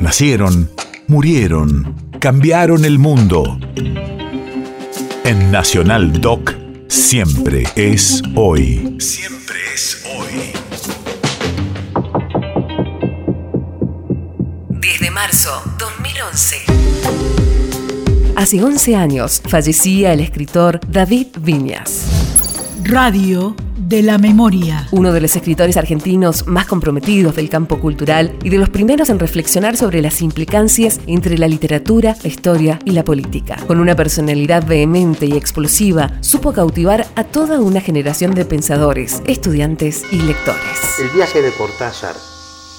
Nacieron, murieron, cambiaron el mundo. En Nacional Doc, siempre es hoy. Siempre es hoy. 10 de marzo 2011. Hace 11 años fallecía el escritor David Viñas. Radio de la memoria. Uno de los escritores argentinos más comprometidos del campo cultural y de los primeros en reflexionar sobre las implicancias entre la literatura, la historia y la política. Con una personalidad vehemente y explosiva, supo cautivar a toda una generación de pensadores, estudiantes y lectores. El viaje de Cortázar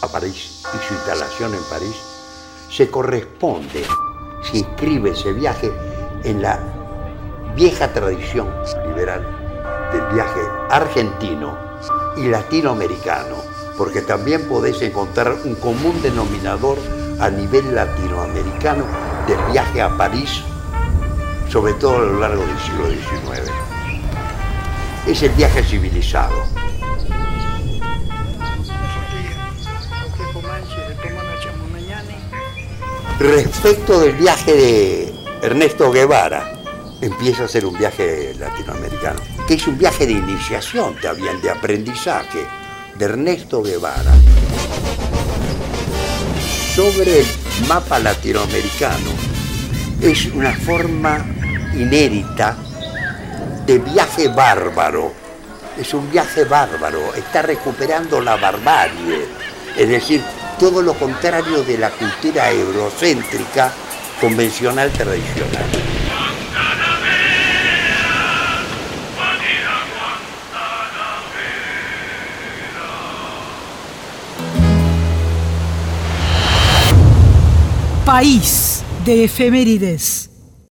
a París y su instalación en París se corresponde, se inscribe ese viaje en la vieja tradición liberal del viaje argentino y latinoamericano, porque también podéis encontrar un común denominador a nivel latinoamericano del viaje a París, sobre todo a lo largo del siglo XIX. Es el viaje civilizado. Respecto del viaje de Ernesto Guevara, empieza a ser un viaje latinoamericano, que es un viaje de iniciación también, de aprendizaje, de Ernesto Guevara, sobre el mapa latinoamericano. Es una forma inédita de viaje bárbaro. Es un viaje bárbaro, está recuperando la barbarie, es decir, todo lo contrario de la cultura eurocéntrica convencional tradicional. País de efemérides.